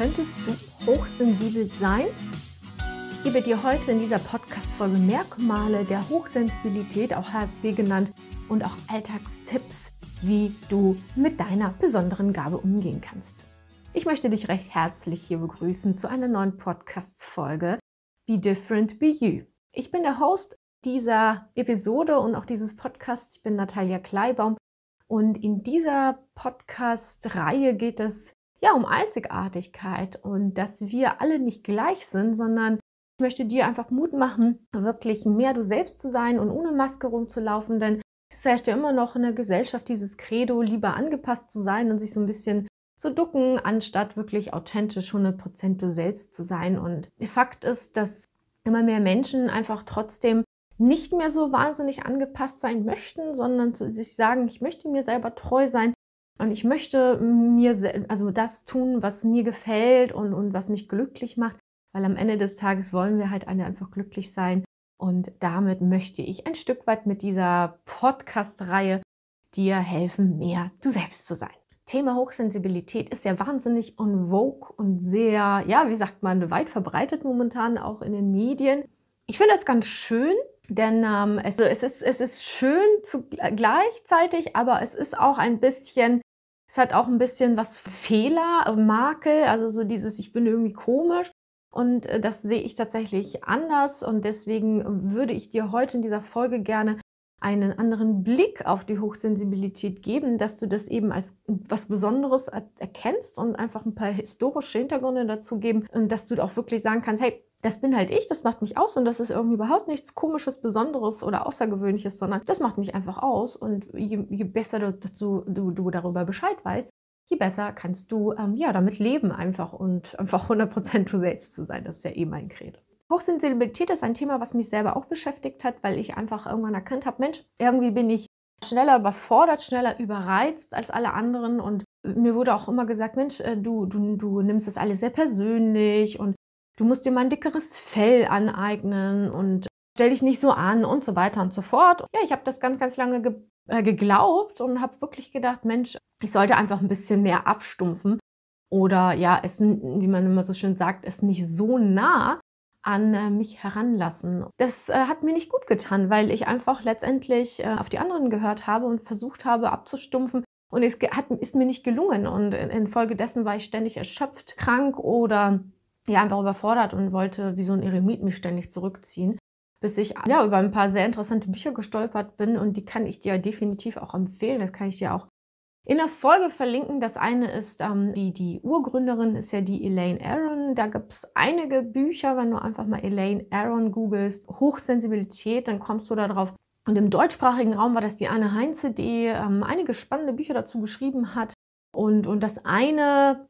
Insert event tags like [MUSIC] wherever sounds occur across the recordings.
könntest du hochsensibel sein? Ich gebe dir heute in dieser Podcast-Folge Merkmale der Hochsensibilität, auch HSB genannt, und auch Alltagstipps, wie du mit deiner besonderen Gabe umgehen kannst. Ich möchte dich recht herzlich hier begrüßen zu einer neuen Podcast-Folge Be Different, Be You. Ich bin der Host dieser Episode und auch dieses Podcasts. Ich bin Natalia Kleibaum und in dieser Podcast-Reihe geht es ja um Einzigartigkeit und dass wir alle nicht gleich sind, sondern ich möchte dir einfach Mut machen, wirklich mehr du selbst zu sein und ohne Maske rumzulaufen, denn es herrscht ja immer noch in der Gesellschaft dieses Credo, lieber angepasst zu sein und sich so ein bisschen zu ducken, anstatt wirklich authentisch 100% du selbst zu sein. Und Fakt ist, dass immer mehr Menschen einfach trotzdem nicht mehr so wahnsinnig angepasst sein möchten, sondern zu sich sagen, ich möchte mir selber treu sein und ich möchte mir also das tun, was mir gefällt und, und was mich glücklich macht, weil am Ende des Tages wollen wir halt alle einfach glücklich sein. Und damit möchte ich ein Stück weit mit dieser Podcast-Reihe dir helfen, mehr du selbst zu sein. Thema Hochsensibilität ist ja wahnsinnig on vogue und sehr, ja, wie sagt man, weit verbreitet momentan auch in den Medien. Ich finde das ganz schön, denn ähm, also es, ist, es ist schön zu, gleichzeitig, aber es ist auch ein bisschen, es hat auch ein bisschen was Fehler, Makel, also so dieses, ich bin irgendwie komisch. Und äh, das sehe ich tatsächlich anders und deswegen würde ich dir heute in dieser Folge gerne einen anderen Blick auf die Hochsensibilität geben, dass du das eben als was Besonderes erkennst und einfach ein paar historische Hintergründe dazu geben und dass du auch wirklich sagen kannst, hey, das bin halt ich, das macht mich aus und das ist irgendwie überhaupt nichts Komisches, Besonderes oder Außergewöhnliches, sondern das macht mich einfach aus. Und je, je besser du, du, du, du, darüber Bescheid weißt, je besser kannst du ähm, ja, damit leben einfach und einfach 100% du selbst zu sein. Das ist ja eh mein Credo. Hochsensibilität ist ein Thema, was mich selber auch beschäftigt hat, weil ich einfach irgendwann erkannt habe, Mensch, irgendwie bin ich schneller überfordert, schneller überreizt als alle anderen und mir wurde auch immer gesagt, Mensch, äh, du, du, du nimmst das alles sehr persönlich und du musst dir mal ein dickeres Fell aneignen und stell dich nicht so an und so weiter und so fort. Ja, ich habe das ganz, ganz lange ge äh, geglaubt und habe wirklich gedacht, Mensch, ich sollte einfach ein bisschen mehr abstumpfen oder ja, es, wie man immer so schön sagt, es nicht so nah an äh, mich heranlassen. Das äh, hat mir nicht gut getan, weil ich einfach letztendlich äh, auf die anderen gehört habe und versucht habe abzustumpfen. Und es hat, ist mir nicht gelungen. Und infolgedessen war ich ständig erschöpft, krank oder ja, einfach überfordert und wollte wie so ein Eremit mich ständig zurückziehen. Bis ich ja über ein paar sehr interessante Bücher gestolpert bin und die kann ich dir definitiv auch empfehlen. Das kann ich dir auch in der Folge verlinken. Das eine ist, ähm, die, die Urgründerin ist ja die Elaine Aron. Da gibt es einige Bücher, wenn du einfach mal Elaine Aron googelst, Hochsensibilität, dann kommst du da drauf. Und im deutschsprachigen Raum war das die Anne Heinze, die ähm, einige spannende Bücher dazu geschrieben hat. Und, und das eine,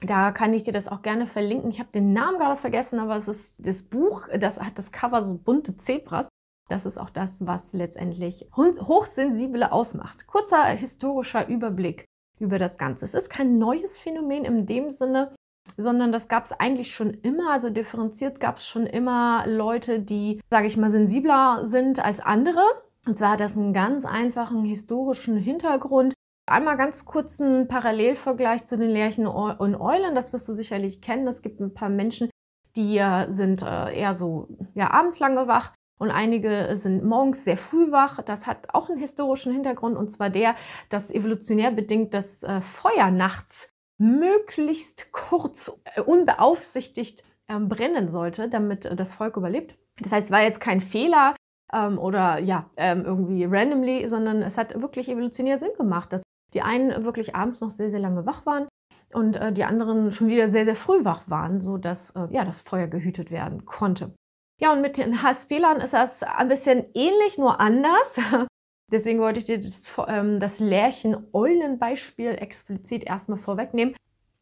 da kann ich dir das auch gerne verlinken. Ich habe den Namen gerade vergessen, aber es ist das Buch, das hat das Cover so bunte Zebras. Das ist auch das, was letztendlich Hochsensible ausmacht. Kurzer historischer Überblick über das Ganze. Es ist kein neues Phänomen in dem Sinne, sondern das gab es eigentlich schon immer. Also differenziert gab es schon immer Leute, die, sage ich mal, sensibler sind als andere. Und zwar hat das einen ganz einfachen historischen Hintergrund. Einmal ganz kurzen Parallelvergleich zu den Lerchen und Eulen. Das wirst du sicherlich kennen. Es gibt ein paar Menschen, die sind äh, eher so ja, abends lange wach und einige sind morgens sehr früh wach. Das hat auch einen historischen Hintergrund und zwar der, dass evolutionär bedingt das äh, Feuer nachts möglichst kurz äh, unbeaufsichtigt äh, brennen sollte, damit äh, das Volk überlebt. Das heißt, es war jetzt kein Fehler ähm, oder ja, ähm, irgendwie randomly, sondern es hat wirklich evolutionär Sinn gemacht, dass die einen wirklich abends noch sehr, sehr lange wach waren und äh, die anderen schon wieder sehr, sehr früh wach waren, sodass äh, ja, das Feuer gehütet werden konnte. Ja, und mit den HSP-Lern ist das ein bisschen ähnlich, nur anders. [LAUGHS] Deswegen wollte ich dir das, ähm, das Lärchen-Eulen-Beispiel explizit erstmal vorwegnehmen.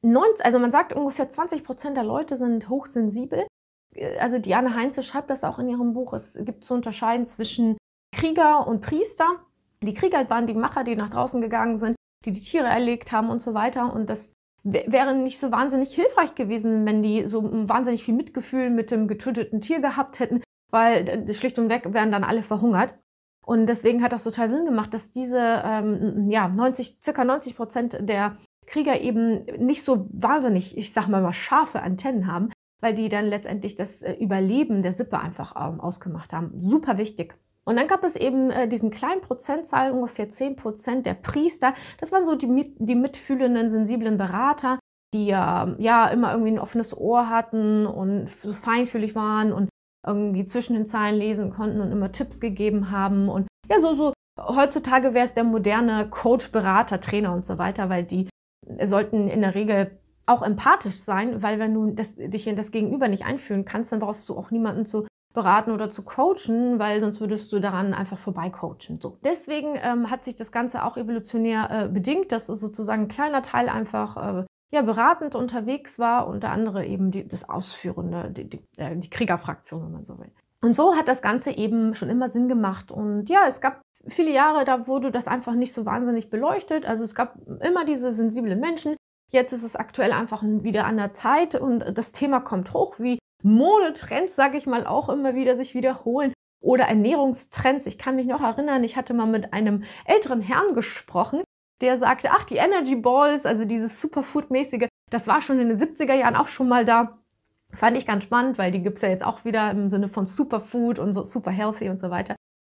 90, also man sagt, ungefähr 20 Prozent der Leute sind hochsensibel. Äh, also Diane Heinze schreibt das auch in ihrem Buch. Es gibt zu unterscheiden zwischen Krieger und Priester. Die Krieger waren die Macher, die nach draußen gegangen sind, die die Tiere erlegt haben und so weiter. Und das wäre nicht so wahnsinnig hilfreich gewesen, wenn die so wahnsinnig viel Mitgefühl mit dem getöteten Tier gehabt hätten, weil schlicht und weg wären dann alle verhungert. Und deswegen hat das total Sinn gemacht, dass diese ähm, ja, 90, circa 90 Prozent der Krieger eben nicht so wahnsinnig, ich sag mal mal, scharfe Antennen haben, weil die dann letztendlich das äh, Überleben der Sippe einfach ähm, ausgemacht haben. Super wichtig. Und dann gab es eben äh, diesen kleinen Prozentzahl, ungefähr 10 Prozent der Priester. Das waren so die, die mitfühlenden, sensiblen Berater, die ja, ja immer irgendwie ein offenes Ohr hatten und so feinfühlig waren und irgendwie zwischen den Zeilen lesen konnten und immer Tipps gegeben haben. Und ja, so, so heutzutage wäre es der moderne Coach, Berater, Trainer und so weiter, weil die sollten in der Regel auch empathisch sein, weil wenn du das, dich in das Gegenüber nicht einfühlen kannst, dann brauchst du auch niemanden zu beraten oder zu coachen, weil sonst würdest du daran einfach vorbeicoachen. So. Deswegen ähm, hat sich das Ganze auch evolutionär äh, bedingt, dass sozusagen ein kleiner Teil einfach äh, ja, beratend unterwegs war und der andere eben die, das Ausführende, die, die, äh, die Kriegerfraktion, wenn man so will. Und so hat das Ganze eben schon immer Sinn gemacht. Und ja, es gab viele Jahre, da wurde das einfach nicht so wahnsinnig beleuchtet. Also es gab immer diese sensiblen Menschen. Jetzt ist es aktuell einfach wieder an der Zeit und das Thema kommt hoch, wie Modetrends, sage ich mal, auch immer wieder sich wiederholen oder Ernährungstrends. Ich kann mich noch erinnern, ich hatte mal mit einem älteren Herrn gesprochen, der sagte, ach, die Energy Balls, also dieses Superfood-mäßige, das war schon in den 70er Jahren auch schon mal da. Fand ich ganz spannend, weil die gibt es ja jetzt auch wieder im Sinne von Superfood und so super healthy und so weiter.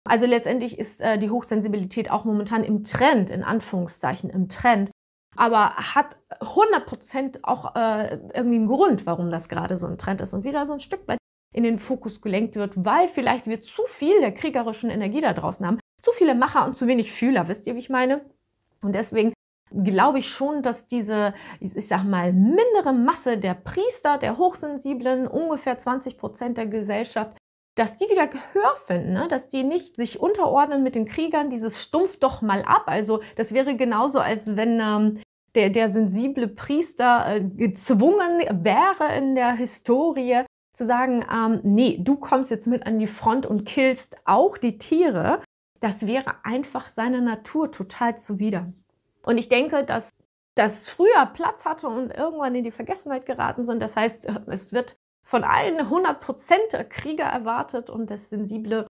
Also letztendlich ist äh, die Hochsensibilität auch momentan im Trend, in Anführungszeichen im Trend, aber hat 100% auch äh, irgendwie einen Grund, warum das gerade so ein Trend ist und wieder so ein Stück weit in den Fokus gelenkt wird, weil vielleicht wir zu viel der kriegerischen Energie da draußen haben, zu viele Macher und zu wenig Fühler, wisst ihr, wie ich meine? Und deswegen glaube ich schon, dass diese, ich sag mal, mindere Masse der Priester, der Hochsensiblen, ungefähr 20 Prozent der Gesellschaft, dass die wieder Gehör finden, ne? dass die nicht sich unterordnen mit den Kriegern, dieses stumpf doch mal ab. Also das wäre genauso, als wenn ähm, der, der sensible Priester äh, gezwungen wäre in der Historie zu sagen, ähm, nee, du kommst jetzt mit an die Front und killst auch die Tiere. Das wäre einfach seiner Natur total zuwider. Und ich denke, dass das früher Platz hatte und irgendwann in die Vergessenheit geraten sind. Das heißt, es wird von allen 100% Krieger erwartet und das Sensible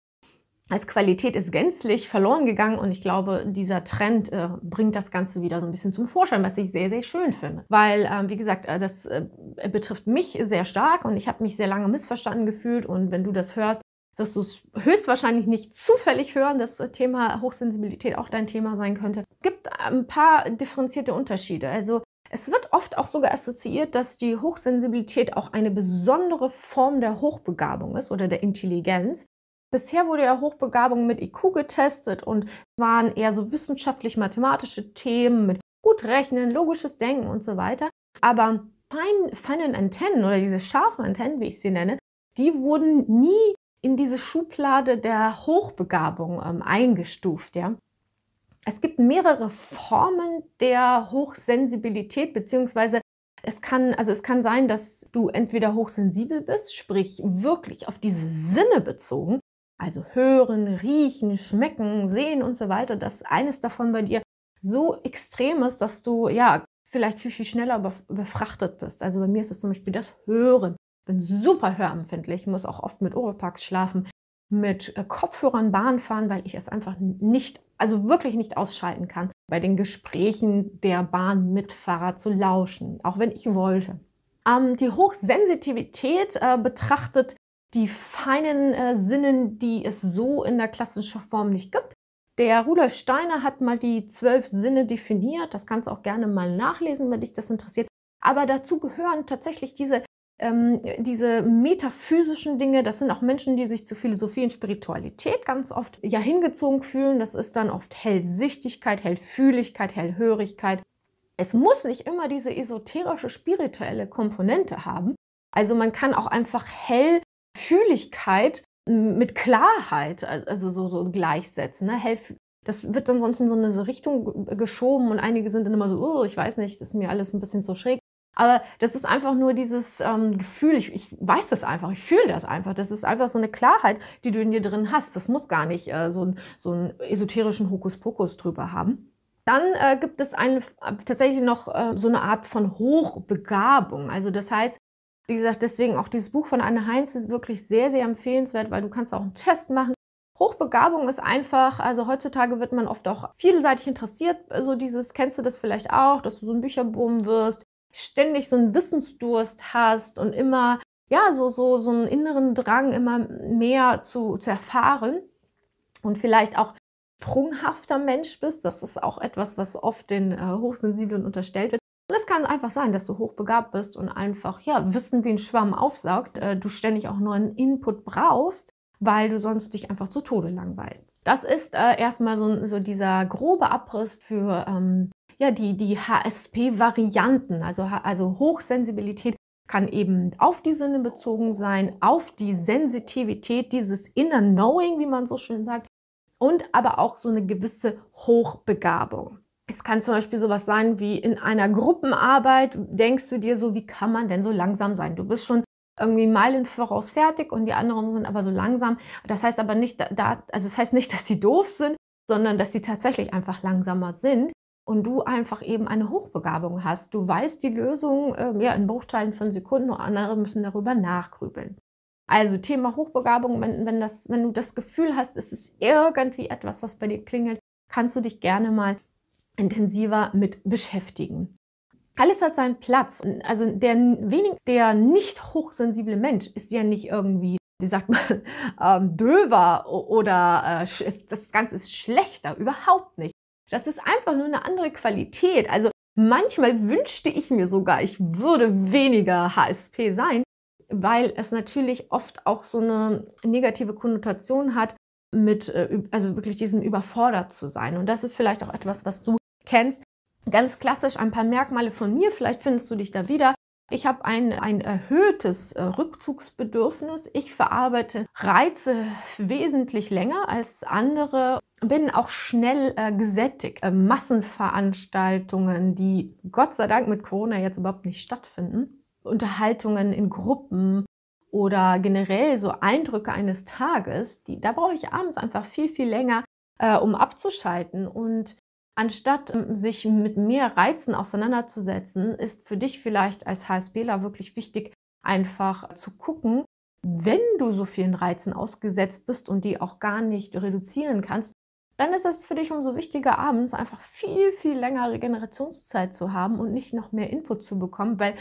als Qualität ist gänzlich verloren gegangen und ich glaube, dieser Trend äh, bringt das Ganze wieder so ein bisschen zum Vorschein, was ich sehr, sehr schön finde. Weil, äh, wie gesagt, äh, das äh, betrifft mich sehr stark und ich habe mich sehr lange missverstanden gefühlt und wenn du das hörst, wirst du es höchstwahrscheinlich nicht zufällig hören, dass das Thema Hochsensibilität auch dein Thema sein könnte. Es gibt ein paar differenzierte Unterschiede. Also es wird oft auch sogar assoziiert, dass die Hochsensibilität auch eine besondere Form der Hochbegabung ist oder der Intelligenz. Bisher wurde ja Hochbegabung mit IQ getestet und waren eher so wissenschaftlich-mathematische Themen mit gut rechnen, logisches Denken und so weiter. Aber fein, feinen Antennen oder diese scharfen Antennen, wie ich sie nenne, die wurden nie in diese Schublade der Hochbegabung ähm, eingestuft. Ja? Es gibt mehrere Formen der Hochsensibilität, beziehungsweise es kann, also es kann sein, dass du entweder hochsensibel bist, sprich wirklich auf diese Sinne bezogen, also hören, riechen, schmecken, sehen und so weiter, dass eines davon bei dir so extrem ist, dass du ja vielleicht viel, viel schneller befrachtet bist. Also bei mir ist es zum Beispiel das Hören. Ich bin super hörempfindlich, muss auch oft mit Oropax schlafen, mit äh, Kopfhörern Bahn fahren, weil ich es einfach nicht also wirklich nicht ausschalten kann, bei den Gesprächen der Bahnmitfahrer zu lauschen, auch wenn ich wollte. Ähm, die Hochsensitivität äh, betrachtet die feinen äh, Sinnen, die es so in der klassischen Form nicht gibt. Der Rudolf Steiner hat mal die zwölf Sinne definiert. Das kannst du auch gerne mal nachlesen, wenn dich das interessiert. Aber dazu gehören tatsächlich diese ähm, diese metaphysischen Dinge, das sind auch Menschen, die sich zu Philosophie und Spiritualität ganz oft ja hingezogen fühlen. Das ist dann oft Hellsichtigkeit, Hellfühligkeit, Hellhörigkeit. Es muss nicht immer diese esoterische, spirituelle Komponente haben. Also man kann auch einfach Hellfühligkeit mit Klarheit, also so, so gleichsetzen. Ne? Hell, das wird dann sonst in so eine Richtung geschoben und einige sind dann immer so, oh, ich weiß nicht, das ist mir alles ein bisschen zu schräg. Aber das ist einfach nur dieses ähm, Gefühl, ich, ich, weiß das einfach, ich fühle das einfach. Das ist einfach so eine Klarheit, die du in dir drin hast. Das muss gar nicht äh, so, ein, so einen esoterischen Hokuspokus drüber haben. Dann äh, gibt es eine, tatsächlich noch äh, so eine Art von Hochbegabung. Also das heißt, wie gesagt, deswegen auch dieses Buch von Anne Heinz ist wirklich sehr, sehr empfehlenswert, weil du kannst auch einen Test machen Hochbegabung ist einfach, also heutzutage wird man oft auch vielseitig interessiert. So also dieses, kennst du das vielleicht auch, dass du so ein Bücherboom wirst, ständig so einen Wissensdurst hast und immer, ja, so, so, so einen inneren Drang, immer mehr zu, zu erfahren und vielleicht auch sprunghafter Mensch bist. Das ist auch etwas, was oft den äh, Hochsensiblen unterstellt wird. Und es kann einfach sein, dass du hochbegabt bist und einfach, ja, Wissen wie ein Schwamm aufsaugst, äh, du ständig auch neuen Input brauchst, weil du sonst dich einfach zu Tode langweilst. Das ist äh, erstmal so, so, dieser grobe Abriss für ähm, ja, die, die HSP-Varianten, also, also Hochsensibilität kann eben auf die Sinne bezogen sein, auf die Sensitivität, dieses Inner Knowing, wie man so schön sagt, und aber auch so eine gewisse Hochbegabung. Es kann zum Beispiel sowas sein wie in einer Gruppenarbeit, denkst du dir so, wie kann man denn so langsam sein? Du bist schon irgendwie Meilen voraus fertig und die anderen sind aber so langsam. Das heißt aber nicht, da, also das heißt nicht, [LAUGHS] dass sie doof sind, sondern dass sie tatsächlich einfach langsamer sind und du einfach eben eine Hochbegabung hast. Du weißt die Lösung äh, ja, in Bruchteilen von Sekunden und andere müssen darüber nachgrübeln. Also Thema Hochbegabung, wenn, wenn, das, wenn du das Gefühl hast, es ist irgendwie etwas, was bei dir klingelt, kannst du dich gerne mal intensiver mit beschäftigen. Alles hat seinen Platz. Also der, wenig, der nicht hochsensible Mensch ist ja nicht irgendwie, wie sagt man, [LAUGHS] ähm, döver oder äh, das Ganze ist schlechter. Überhaupt nicht. Das ist einfach nur eine andere Qualität. Also manchmal wünschte ich mir sogar, ich würde weniger HSP sein, weil es natürlich oft auch so eine negative Konnotation hat mit, äh, also wirklich diesem überfordert zu sein. Und das ist vielleicht auch etwas, was du kennst. Ganz klassisch ein paar Merkmale von mir, vielleicht findest du dich da wieder. Ich habe ein, ein erhöhtes äh, Rückzugsbedürfnis. Ich verarbeite Reize wesentlich länger als andere, bin auch schnell äh, gesättigt. Äh, Massenveranstaltungen, die Gott sei Dank mit Corona jetzt überhaupt nicht stattfinden, Unterhaltungen in Gruppen oder generell so Eindrücke eines Tages, die, da brauche ich abends einfach viel, viel länger, äh, um abzuschalten. Und anstatt ähm, sich mit mehr Reizen auseinanderzusetzen, ist für dich vielleicht als HSBler wirklich wichtig, einfach zu gucken, wenn du so vielen Reizen ausgesetzt bist und die auch gar nicht reduzieren kannst, dann ist es für dich umso wichtiger, abends einfach viel, viel länger Regenerationszeit zu haben und nicht noch mehr Input zu bekommen, weil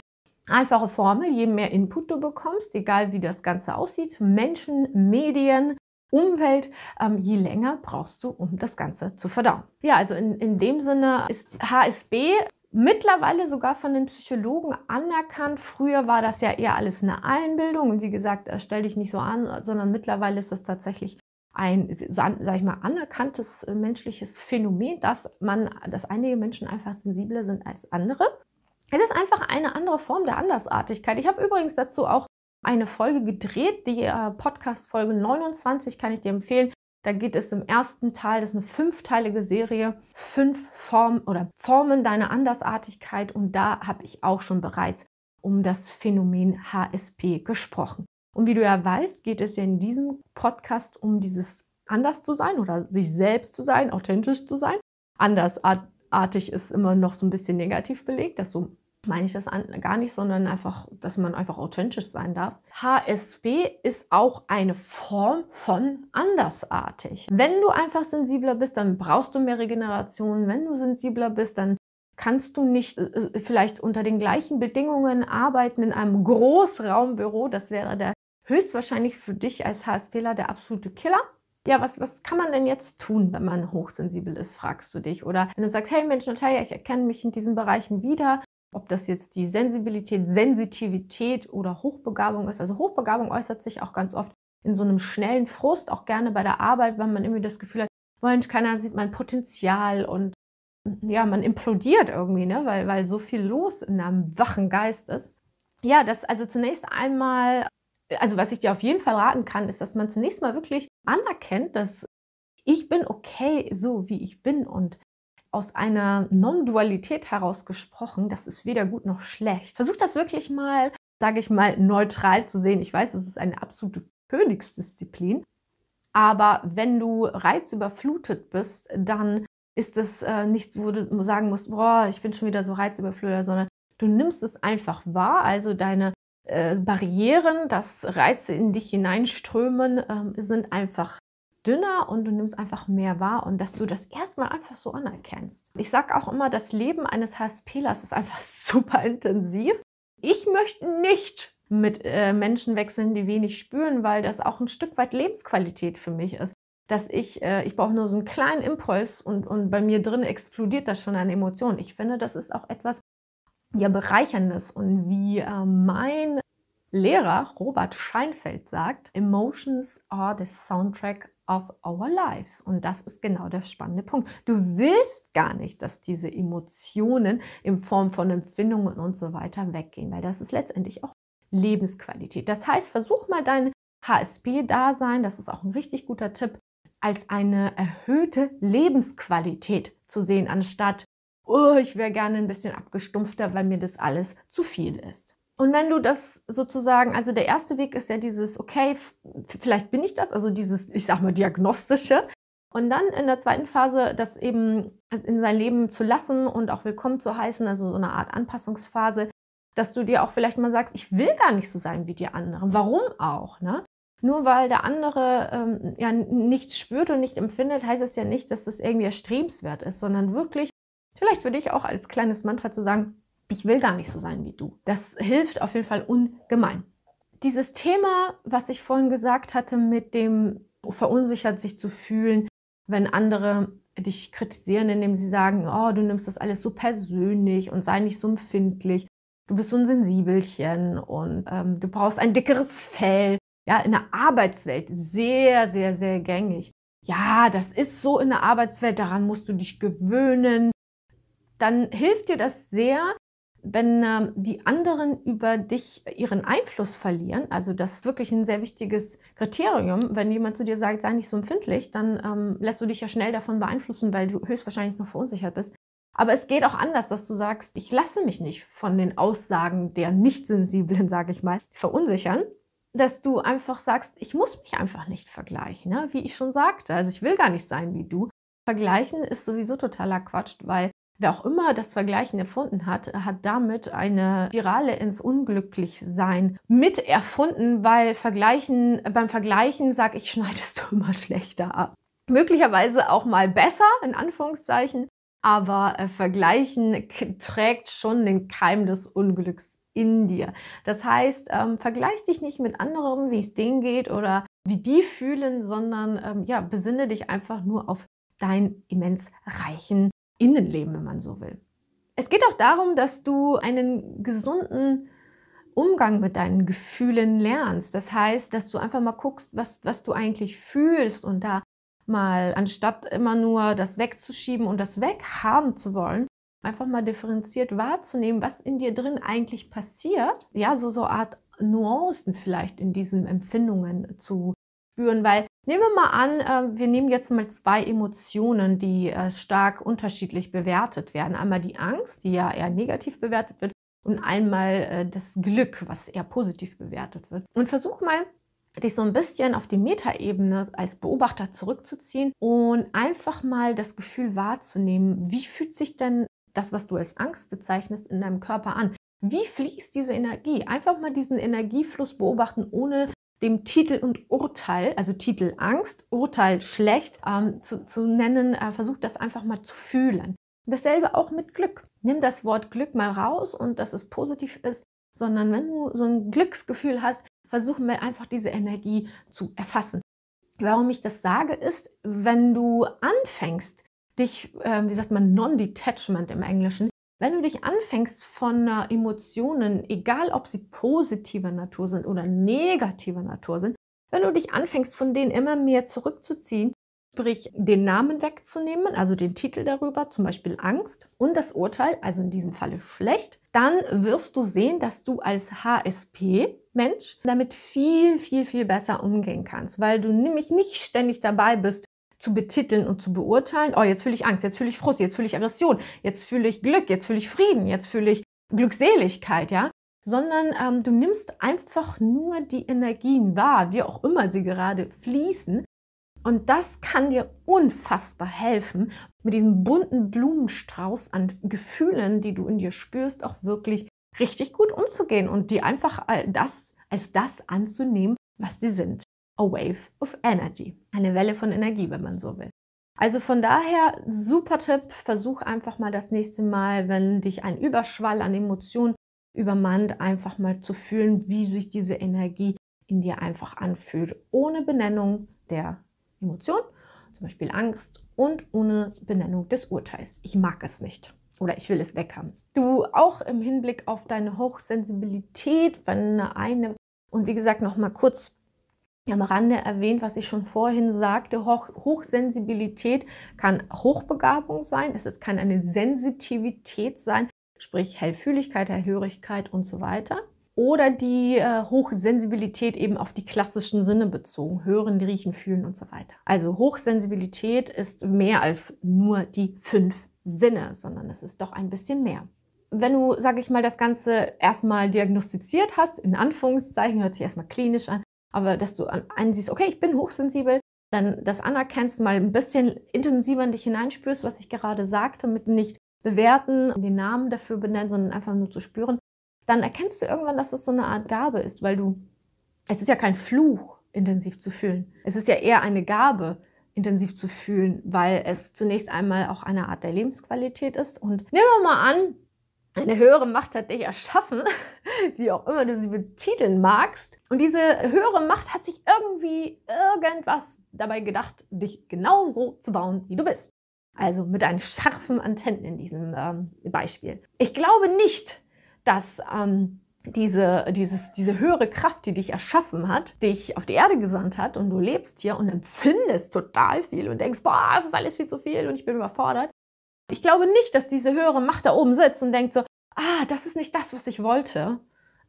Einfache Formel, je mehr Input du bekommst, egal wie das Ganze aussieht, Menschen, Medien, Umwelt, ähm, je länger brauchst du, um das Ganze zu verdauen. Ja, also in, in dem Sinne ist HSB mittlerweile sogar von den Psychologen anerkannt. Früher war das ja eher alles eine Einbildung und wie gesagt, äh, stell dich nicht so an, sondern mittlerweile ist das tatsächlich ein, sag ich mal, anerkanntes äh, menschliches Phänomen, dass man, dass einige Menschen einfach sensibler sind als andere. Es ist einfach eine andere Form der Andersartigkeit. Ich habe übrigens dazu auch eine Folge gedreht, die äh, Podcast-Folge 29 kann ich dir empfehlen. Da geht es im ersten Teil, das ist eine fünfteilige Serie, fünf Formen oder Formen deiner Andersartigkeit. Und da habe ich auch schon bereits um das Phänomen HSP gesprochen. Und wie du ja weißt, geht es ja in diesem Podcast um dieses anders zu sein oder sich selbst zu sein, authentisch zu sein. Andersartig artig ist immer noch so ein bisschen negativ belegt. Das so meine ich das gar nicht, sondern einfach, dass man einfach authentisch sein darf. HSB ist auch eine Form von andersartig. Wenn du einfach sensibler bist, dann brauchst du mehr Regeneration. Wenn du sensibler bist, dann kannst du nicht äh, vielleicht unter den gleichen Bedingungen arbeiten in einem Großraumbüro. Das wäre der höchstwahrscheinlich für dich als HSPler der absolute Killer ja, was, was kann man denn jetzt tun, wenn man hochsensibel ist, fragst du dich. Oder wenn du sagst, hey Mensch, Natalia, ich erkenne mich in diesen Bereichen wieder, ob das jetzt die Sensibilität, Sensitivität oder Hochbegabung ist. Also Hochbegabung äußert sich auch ganz oft in so einem schnellen Frust, auch gerne bei der Arbeit, weil man irgendwie das Gefühl hat, Mensch, keiner sieht mein Potenzial und ja, man implodiert irgendwie, ne? weil, weil so viel los in einem wachen Geist ist. Ja, das also zunächst einmal also was ich dir auf jeden Fall raten kann, ist, dass man zunächst mal wirklich anerkennt, dass ich bin okay, so wie ich bin und aus einer Non-Dualität heraus gesprochen, das ist weder gut noch schlecht. Versuch das wirklich mal, sage ich mal, neutral zu sehen. Ich weiß, es ist eine absolute Königsdisziplin, aber wenn du reizüberflutet bist, dann ist es äh, nichts, wo du sagen musst, boah, ich bin schon wieder so reizüberflutet, sondern du nimmst es einfach wahr, also deine äh, Barrieren, dass Reize in dich hineinströmen, äh, sind einfach dünner und du nimmst einfach mehr wahr und dass du das erstmal einfach so anerkennst. Ich sage auch immer, das Leben eines HSPlers ist einfach [LAUGHS] super intensiv. Ich möchte nicht mit äh, Menschen wechseln, die wenig spüren, weil das auch ein Stück weit Lebensqualität für mich ist. Dass ich, äh, ich brauche nur so einen kleinen Impuls und, und bei mir drin explodiert das schon an Emotionen. Ich finde, das ist auch etwas ja bereicherndes und wie äh, mein Lehrer Robert Scheinfeld sagt, Emotions are the soundtrack of our lives. Und das ist genau der spannende Punkt. Du willst gar nicht, dass diese Emotionen in Form von Empfindungen und so weiter weggehen, weil das ist letztendlich auch Lebensqualität. Das heißt, versuch mal dein HSP-Dasein, das ist auch ein richtig guter Tipp, als eine erhöhte Lebensqualität zu sehen, anstatt, oh, ich wäre gerne ein bisschen abgestumpfter, weil mir das alles zu viel ist. Und wenn du das sozusagen, also der erste Weg ist ja dieses, okay, vielleicht bin ich das, also dieses, ich sag mal, diagnostische. Und dann in der zweiten Phase das eben in sein Leben zu lassen und auch willkommen zu heißen, also so eine Art Anpassungsphase, dass du dir auch vielleicht mal sagst, ich will gar nicht so sein wie die anderen. Warum auch? Ne? Nur weil der andere ähm, ja nichts spürt und nicht empfindet, heißt es ja nicht, dass das irgendwie erstrebenswert ist, sondern wirklich, vielleicht für dich auch als kleines Mantra zu sagen, ich will gar nicht so sein wie du. Das hilft auf jeden Fall ungemein. Dieses Thema, was ich vorhin gesagt hatte, mit dem verunsichert sich zu fühlen, wenn andere dich kritisieren, indem sie sagen, oh, du nimmst das alles so persönlich und sei nicht so empfindlich. Du bist so ein Sensibelchen und ähm, du brauchst ein dickeres Fell. Ja, in der Arbeitswelt sehr, sehr, sehr gängig. Ja, das ist so in der Arbeitswelt, daran musst du dich gewöhnen. Dann hilft dir das sehr, wenn ähm, die anderen über dich ihren Einfluss verlieren, also das ist wirklich ein sehr wichtiges Kriterium, wenn jemand zu dir sagt, sei nicht so empfindlich, dann ähm, lässt du dich ja schnell davon beeinflussen, weil du höchstwahrscheinlich noch verunsichert bist. Aber es geht auch anders, dass du sagst, ich lasse mich nicht von den Aussagen der Nicht-Sensiblen, [LAUGHS] sage ich mal, verunsichern, dass du einfach sagst, ich muss mich einfach nicht vergleichen, ne? wie ich schon sagte. Also ich will gar nicht sein wie du. Vergleichen ist sowieso totaler Quatsch, weil Wer auch immer das Vergleichen erfunden hat, hat damit eine Spirale ins Unglücklichsein mit erfunden, weil Vergleichen, beim Vergleichen sage ich, [LAUGHS] schneidest du immer schlechter ab. Möglicherweise auch mal besser, in Anführungszeichen, aber äh, Vergleichen trägt schon den Keim des Unglücks in dir. Das heißt, ähm, vergleich dich nicht mit anderen, wie es denen geht oder wie die fühlen, sondern ähm, ja, besinne dich einfach nur auf dein immens reichen Innenleben, wenn man so will. Es geht auch darum, dass du einen gesunden Umgang mit deinen Gefühlen lernst. Das heißt, dass du einfach mal guckst, was, was du eigentlich fühlst und da mal, anstatt immer nur das wegzuschieben und das weghaben zu wollen, einfach mal differenziert wahrzunehmen, was in dir drin eigentlich passiert. Ja, so so Art Nuancen vielleicht in diesen Empfindungen zu spüren, weil nehmen wir mal an, äh, wir nehmen jetzt mal zwei Emotionen, die äh, stark unterschiedlich bewertet werden. Einmal die Angst, die ja eher negativ bewertet wird, und einmal äh, das Glück, was eher positiv bewertet wird. Und versuch mal, dich so ein bisschen auf die Metaebene als Beobachter zurückzuziehen und einfach mal das Gefühl wahrzunehmen, wie fühlt sich denn das, was du als Angst bezeichnest, in deinem Körper an? Wie fließt diese Energie? Einfach mal diesen Energiefluss beobachten, ohne dem Titel und Urteil, also Titel Angst, Urteil schlecht ähm, zu, zu, nennen, äh, versuch das einfach mal zu fühlen. Dasselbe auch mit Glück. Nimm das Wort Glück mal raus und dass es positiv ist, sondern wenn du so ein Glücksgefühl hast, versuchen wir einfach diese Energie zu erfassen. Warum ich das sage, ist, wenn du anfängst, dich, äh, wie sagt man, Non-Detachment im Englischen, wenn du dich anfängst von äh, Emotionen, egal ob sie positiver Natur sind oder negativer Natur sind, wenn du dich anfängst von denen immer mehr zurückzuziehen, sprich den Namen wegzunehmen, also den Titel darüber, zum Beispiel Angst und das Urteil, also in diesem Falle schlecht, dann wirst du sehen, dass du als HSP-Mensch damit viel, viel, viel besser umgehen kannst, weil du nämlich nicht ständig dabei bist, zu betiteln und zu beurteilen, oh, jetzt fühle ich Angst, jetzt fühle ich Frust, jetzt fühle ich Aggression, jetzt fühle ich Glück, jetzt fühle ich Frieden, jetzt fühle ich Glückseligkeit, ja, sondern ähm, du nimmst einfach nur die Energien wahr, wie auch immer sie gerade fließen. Und das kann dir unfassbar helfen, mit diesem bunten Blumenstrauß an Gefühlen, die du in dir spürst, auch wirklich richtig gut umzugehen und dir einfach das als das anzunehmen, was sie sind. A wave of energy. Eine Welle von Energie, wenn man so will. Also von daher, super Tipp, versuch einfach mal das nächste Mal, wenn dich ein Überschwall an Emotionen übermannt, einfach mal zu fühlen, wie sich diese Energie in dir einfach anfühlt, ohne Benennung der Emotion, zum Beispiel Angst und ohne Benennung des Urteils. Ich mag es nicht oder ich will es weghaben. Du auch im Hinblick auf deine Hochsensibilität, wenn eine, und wie gesagt, noch mal kurz am Rande erwähnt, was ich schon vorhin sagte, Hoch Hochsensibilität kann Hochbegabung sein, es kann eine Sensitivität sein, sprich Hellfühligkeit, Hellhörigkeit und so weiter. Oder die äh, Hochsensibilität eben auf die klassischen Sinne bezogen, hören, riechen, fühlen und so weiter. Also Hochsensibilität ist mehr als nur die fünf Sinne, sondern es ist doch ein bisschen mehr. Wenn du, sage ich mal, das Ganze erstmal diagnostiziert hast, in Anführungszeichen, hört sich erstmal klinisch an, aber dass du einsiehst, okay, ich bin hochsensibel, dann das anerkennst, mal ein bisschen intensiver in dich hineinspürst, was ich gerade sagte, mit nicht bewerten, den Namen dafür benennen, sondern einfach nur zu spüren, dann erkennst du irgendwann, dass es so eine Art Gabe ist, weil du, es ist ja kein Fluch, intensiv zu fühlen. Es ist ja eher eine Gabe, intensiv zu fühlen, weil es zunächst einmal auch eine Art der Lebensqualität ist. Und nehmen wir mal an, eine höhere Macht hat dich erschaffen, [LAUGHS] [LAUGHS] wie auch immer du sie betiteln magst. Und diese höhere Macht hat sich irgendwie irgendwas dabei gedacht, dich genauso zu bauen, wie du bist. Also mit deinen scharfen Antennen in diesem ähm, Beispiel. Ich glaube nicht, dass ähm, diese, dieses, diese höhere Kraft, die dich erschaffen hat, dich auf die Erde gesandt hat und du lebst hier und empfindest total viel und denkst, boah, es ist alles viel zu viel und ich bin überfordert. Ich glaube nicht, dass diese höhere Macht da oben sitzt und denkt so, ah, das ist nicht das, was ich wollte.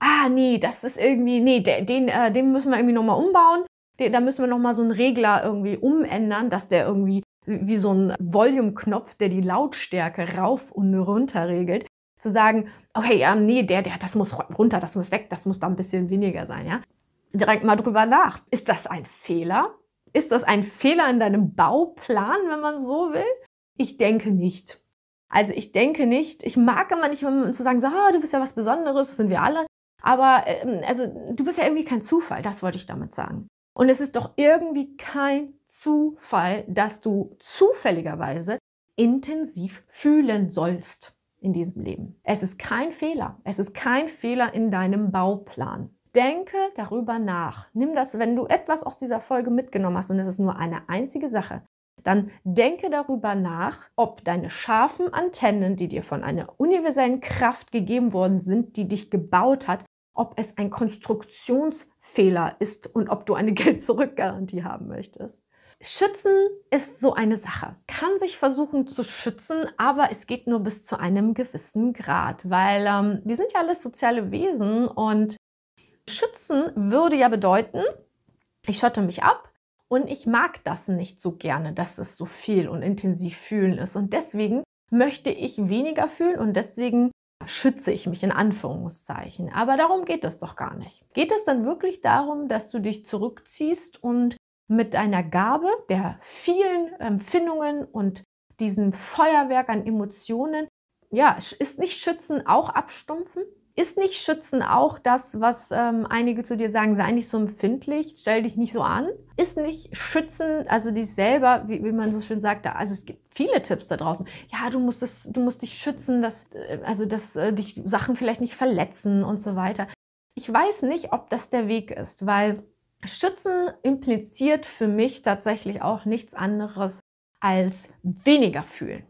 Ah, nee, das ist irgendwie, nee, den, äh, den müssen wir irgendwie nochmal umbauen. Den, da müssen wir nochmal so einen Regler irgendwie umändern, dass der irgendwie wie so ein Volume-Knopf, der die Lautstärke rauf und runter regelt, zu sagen, okay, ja, nee, der, der, das muss runter, das muss weg, das muss da ein bisschen weniger sein, ja. Direkt mal drüber nach. Ist das ein Fehler? Ist das ein Fehler in deinem Bauplan, wenn man so will? Ich denke nicht. Also ich denke nicht. Ich mag immer nicht, man zu sagen, so, ah, du bist ja was Besonderes, das sind wir alle. Aber ähm, also du bist ja irgendwie kein Zufall, das wollte ich damit sagen. Und es ist doch irgendwie kein Zufall, dass du zufälligerweise intensiv fühlen sollst in diesem Leben. Es ist kein Fehler. Es ist kein Fehler in deinem Bauplan. Denke darüber nach. Nimm das, wenn du etwas aus dieser Folge mitgenommen hast und es ist nur eine einzige Sache, dann denke darüber nach, ob deine scharfen Antennen, die dir von einer universellen Kraft gegeben worden sind, die dich gebaut hat, ob es ein Konstruktionsfehler ist und ob du eine [LAUGHS] Geld-Zurück-Garantie haben möchtest. Schützen ist so eine Sache. Kann sich versuchen zu schützen, aber es geht nur bis zu einem gewissen Grad, weil ähm, wir sind ja alles soziale Wesen und schützen würde ja bedeuten, ich schotte mich ab und ich mag das nicht so gerne, dass es so viel und intensiv fühlen ist und deswegen möchte ich weniger fühlen und deswegen schütze ich mich in Anführungszeichen. Aber darum geht es doch gar nicht. Geht es dann wirklich darum, dass du dich zurückziehst und mit deiner Gabe der vielen Empfindungen und diesem Feuerwerk an Emotionen, ja, ist nicht Schützen auch abstumpfen? Ist nicht Schützen auch das, was ähm, einige zu dir sagen, sei nicht so empfindlich, stell dich nicht so an? Ist nicht Schützen, also dich selber, wie, wie man so schön sagt, also es gibt viele Tipps da draußen. Ja, du musst, das, du musst dich schützen, dass, äh, also dass äh, dich Sachen vielleicht nicht verletzen und so weiter. Ich weiß nicht, ob das der Weg ist, weil Schützen impliziert für mich tatsächlich auch nichts anderes als weniger fühlen.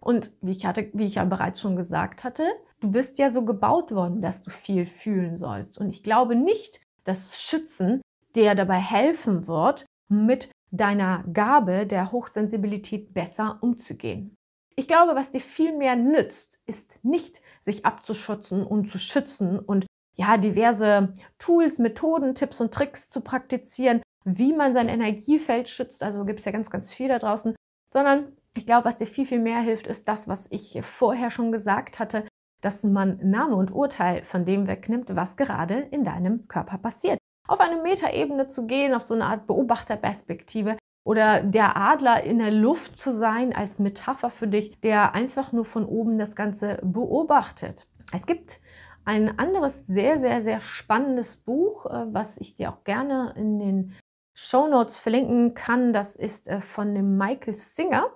Und wie ich, hatte, wie ich ja bereits schon gesagt hatte, du bist ja so gebaut worden, dass du viel fühlen sollst. Und ich glaube nicht, dass Schützen dir dabei helfen wird, mit deiner Gabe der Hochsensibilität besser umzugehen. Ich glaube, was dir viel mehr nützt, ist nicht sich abzuschützen und zu schützen und ja, diverse Tools, Methoden, Tipps und Tricks zu praktizieren, wie man sein Energiefeld schützt. Also gibt es ja ganz, ganz viel da draußen. Sondern ich glaube, was dir viel, viel mehr hilft, ist das, was ich vorher schon gesagt hatte, dass man Name und Urteil von dem wegnimmt, was gerade in deinem Körper passiert. Auf eine Metaebene zu gehen, auf so eine Art Beobachterperspektive oder der Adler in der Luft zu sein als Metapher für dich, der einfach nur von oben das Ganze beobachtet. Es gibt ein anderes sehr, sehr, sehr spannendes Buch, äh, was ich dir auch gerne in den Show Notes verlinken kann. Das ist äh, von dem Michael Singer.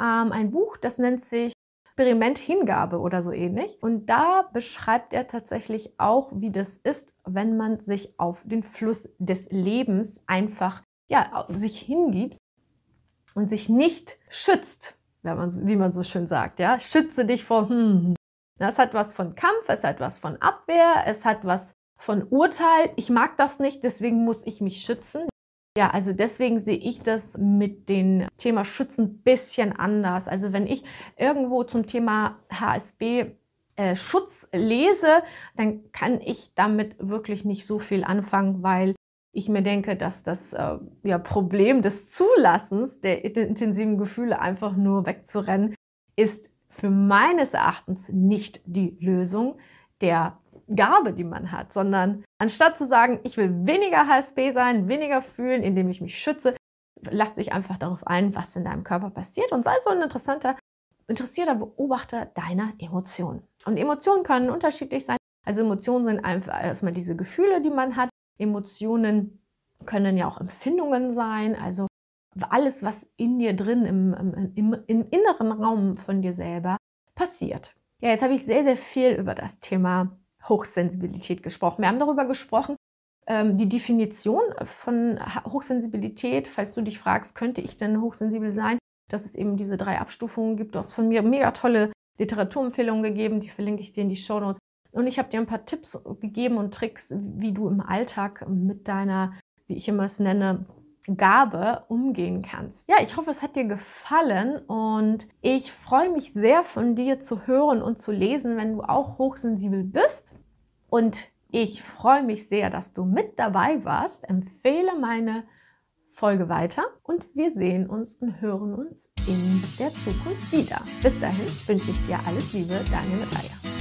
Ähm, ein Buch, das nennt sich Experiment Hingabe oder so ähnlich. Und da beschreibt er tatsächlich auch, wie das ist, wenn man sich auf den Fluss des Lebens einfach ja, sich hingibt und sich nicht schützt, wenn man, wie man so schön sagt. Ja? Schütze dich vor, hm, es hat was von Kampf, es hat was von Abwehr, es hat was von Urteil. Ich mag das nicht, deswegen muss ich mich schützen. Ja, also deswegen sehe ich das mit dem Thema Schützen ein bisschen anders. Also wenn ich irgendwo zum Thema HSB äh, Schutz lese, dann kann ich damit wirklich nicht so viel anfangen, weil ich mir denke, dass das äh, ja, Problem des Zulassens der intensiven Gefühle einfach nur wegzurennen, ist für meines Erachtens nicht die Lösung der Gabe, die man hat, sondern anstatt zu sagen, ich will weniger HSB sein, weniger fühlen, indem ich mich schütze, lass dich einfach darauf ein, was in deinem Körper passiert und sei so ein interessanter, interessierter Beobachter deiner Emotionen. Und Emotionen können unterschiedlich sein. Also Emotionen sind einfach erstmal diese Gefühle, die man hat. Emotionen können ja auch Empfindungen sein, also alles, was in dir drin, im, im, im inneren Raum von dir selber passiert. Ja, jetzt habe ich sehr, sehr viel über das Thema Hochsensibilität gesprochen. Wir haben darüber gesprochen, ähm, die Definition von Hochsensibilität, falls du dich fragst, könnte ich denn hochsensibel sein, dass es eben diese drei Abstufungen gibt. Du hast von mir mega tolle Literaturempfehlungen gegeben, die verlinke ich dir in die Show Notes. Und ich habe dir ein paar Tipps gegeben und Tricks, wie du im Alltag mit deiner, wie ich immer es nenne, Gabe umgehen kannst. Ja, ich hoffe, es hat dir gefallen und ich freue mich sehr von dir zu hören und zu lesen, wenn du auch hochsensibel bist. Und ich freue mich sehr, dass du mit dabei warst. Empfehle meine Folge weiter und wir sehen uns und hören uns in der Zukunft wieder. Bis dahin wünsche ich dir alles Liebe, deine Natalia.